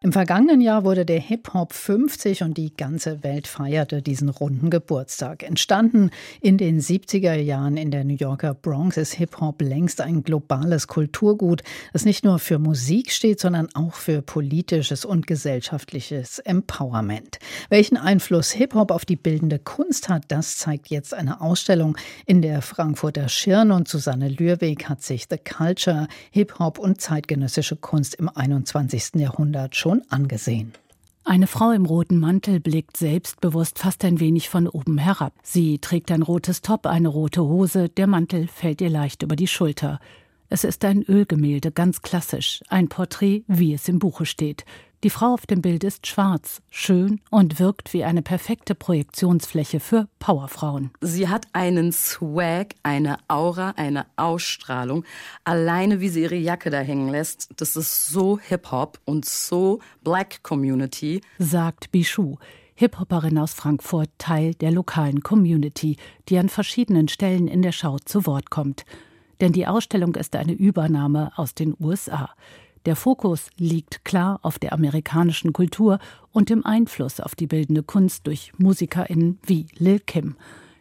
im vergangenen Jahr wurde der Hip-Hop 50 und die ganze Welt feierte diesen runden Geburtstag. Entstanden in den 70er Jahren in der New Yorker Bronx ist Hip-Hop längst ein globales Kulturgut, das nicht nur für Musik steht, sondern auch für politisches und gesellschaftliches Empowerment. Welchen Einfluss Hip-Hop auf die bildende Kunst hat, das zeigt jetzt eine Ausstellung in der Frankfurter Schirn und Susanne Lürweg hat sich The Culture, Hip-Hop und zeitgenössische Kunst im 21. Jahrhundert schon schon angesehen. Eine Frau im roten Mantel blickt selbstbewusst fast ein wenig von oben herab. Sie trägt ein rotes Top, eine rote Hose, der Mantel fällt ihr leicht über die Schulter. Es ist ein Ölgemälde, ganz klassisch, ein Porträt, wie es im Buche steht. Die Frau auf dem Bild ist schwarz, schön und wirkt wie eine perfekte Projektionsfläche für Powerfrauen. Sie hat einen Swag, eine Aura, eine Ausstrahlung. Alleine wie sie ihre Jacke da hängen lässt, das ist so Hip-Hop und so Black Community, sagt Bichou. Hip-Hopperin aus Frankfurt, Teil der lokalen Community, die an verschiedenen Stellen in der Schau zu Wort kommt. Denn die Ausstellung ist eine Übernahme aus den USA. Der Fokus liegt klar auf der amerikanischen Kultur und dem Einfluss auf die bildende Kunst durch MusikerInnen wie Lil Kim.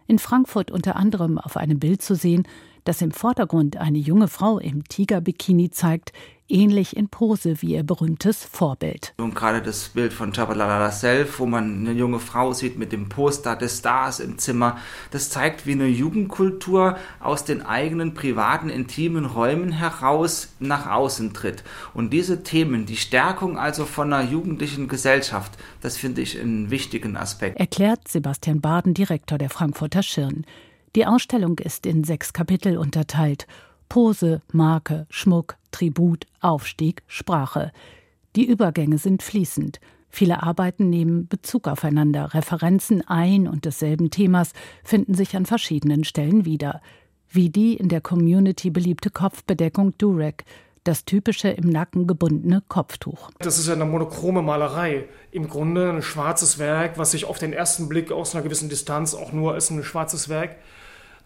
In Frankfurt unter anderem auf einem Bild zu sehen, das im Vordergrund eine junge Frau im Tigerbikini zeigt, ähnlich in Pose wie ihr berühmtes Vorbild. Und gerade das Bild von Chabalala Self, wo man eine junge Frau sieht mit dem Poster des Stars im Zimmer, das zeigt, wie eine Jugendkultur aus den eigenen privaten, intimen Räumen heraus nach außen tritt. Und diese Themen, die Stärkung also von einer jugendlichen Gesellschaft, das finde ich einen wichtigen Aspekt. Erklärt Sebastian Baden, Direktor der Frankfurter Schirn. Die Ausstellung ist in sechs Kapitel unterteilt Pose, Marke, Schmuck, Tribut, Aufstieg, Sprache. Die Übergänge sind fließend. Viele Arbeiten nehmen Bezug aufeinander. Referenzen ein und desselben Themas finden sich an verschiedenen Stellen wieder. Wie die in der Community beliebte Kopfbedeckung Durek, das typische im Nacken gebundene Kopftuch. Das ist ja eine monochrome Malerei. Im Grunde ein schwarzes Werk, was sich auf den ersten Blick aus einer gewissen Distanz auch nur als ein schwarzes Werk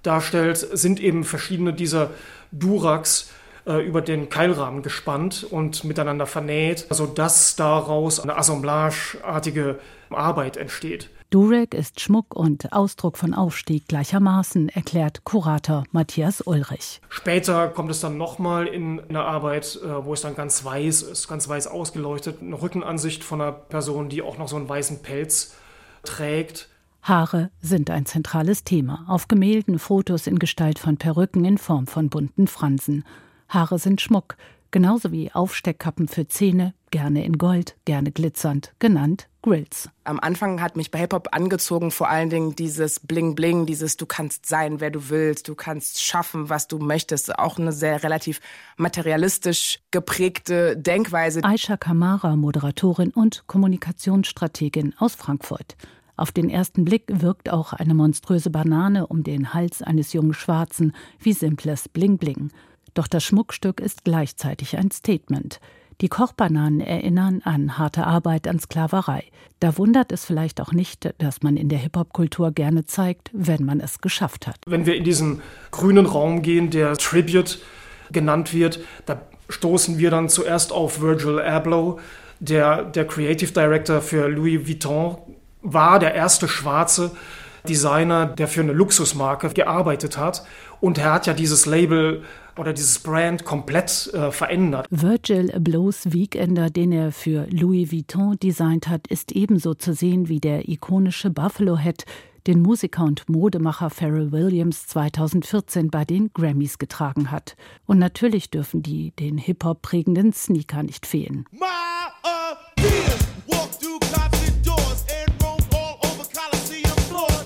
darstellt, sind eben verschiedene dieser Duraks äh, über den Keilrahmen gespannt und miteinander vernäht, sodass daraus eine assemblageartige Arbeit entsteht. Durek ist Schmuck und Ausdruck von Aufstieg gleichermaßen, erklärt Kurator Matthias Ulrich. Später kommt es dann nochmal in eine Arbeit, äh, wo es dann ganz weiß ist, ganz weiß ausgeleuchtet, eine Rückenansicht von einer Person, die auch noch so einen weißen Pelz trägt. Haare sind ein zentrales Thema. Auf Gemälden Fotos in Gestalt von Perücken in Form von bunten Fransen. Haare sind Schmuck, genauso wie Aufsteckkappen für Zähne, gerne in Gold, gerne glitzernd, genannt Grills. Am Anfang hat mich bei Hip-Hop angezogen vor allen Dingen dieses Bling-Bling, dieses du kannst sein, wer du willst, du kannst schaffen, was du möchtest. Auch eine sehr relativ materialistisch geprägte Denkweise. Aisha Kamara, Moderatorin und Kommunikationsstrategin aus Frankfurt. Auf den ersten Blick wirkt auch eine monströse Banane um den Hals eines jungen Schwarzen wie simples Bling-Bling. Doch das Schmuckstück ist gleichzeitig ein Statement. Die Kochbananen erinnern an harte Arbeit, an Sklaverei. Da wundert es vielleicht auch nicht, dass man in der Hip-Hop-Kultur gerne zeigt, wenn man es geschafft hat. Wenn wir in diesen grünen Raum gehen, der Tribute genannt wird, da stoßen wir dann zuerst auf Virgil Abloh, der der Creative Director für Louis Vuitton war der erste schwarze Designer, der für eine Luxusmarke gearbeitet hat. Und er hat ja dieses Label oder dieses Brand komplett äh, verändert. Virgil Ablohs Weekender, den er für Louis Vuitton designt hat, ist ebenso zu sehen wie der ikonische Buffalo Hat, den Musiker und Modemacher Pharrell Williams 2014 bei den Grammys getragen hat. Und natürlich dürfen die den Hip-Hop prägenden Sneaker nicht fehlen. My,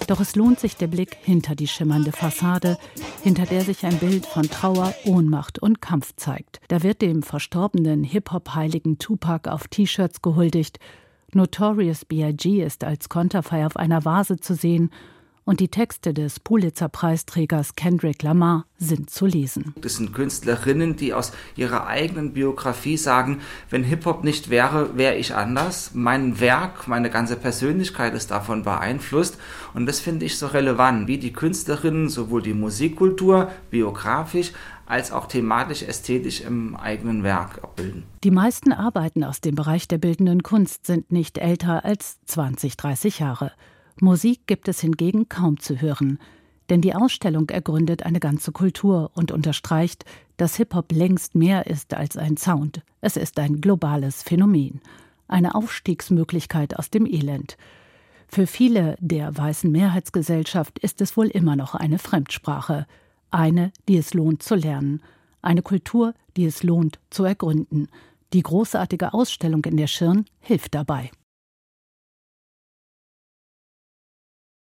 Doch es lohnt sich der Blick hinter die schimmernde Fassade, hinter der sich ein Bild von Trauer, Ohnmacht und Kampf zeigt. Da wird dem verstorbenen Hip-Hop-Heiligen Tupac auf T-Shirts gehuldigt. Notorious B.I.G. ist als Konterfei auf einer Vase zu sehen und die Texte des Pulitzer-Preisträgers Kendrick Lamar sind zu lesen. Das sind Künstlerinnen, die aus ihrer eigenen Biografie sagen, wenn Hip-Hop nicht wäre, wäre ich anders. Mein Werk, meine ganze Persönlichkeit ist davon beeinflusst und das finde ich so relevant, wie die Künstlerinnen sowohl die Musikkultur biografisch als auch thematisch ästhetisch im eigenen Werk abbilden. Die meisten Arbeiten aus dem Bereich der bildenden Kunst sind nicht älter als 20, 30 Jahre. Musik gibt es hingegen kaum zu hören, denn die Ausstellung ergründet eine ganze Kultur und unterstreicht, dass Hip-Hop längst mehr ist als ein Sound. Es ist ein globales Phänomen, eine Aufstiegsmöglichkeit aus dem Elend. Für viele der weißen Mehrheitsgesellschaft ist es wohl immer noch eine Fremdsprache, eine, die es lohnt zu lernen, eine Kultur, die es lohnt zu ergründen. Die großartige Ausstellung in der Schirn hilft dabei.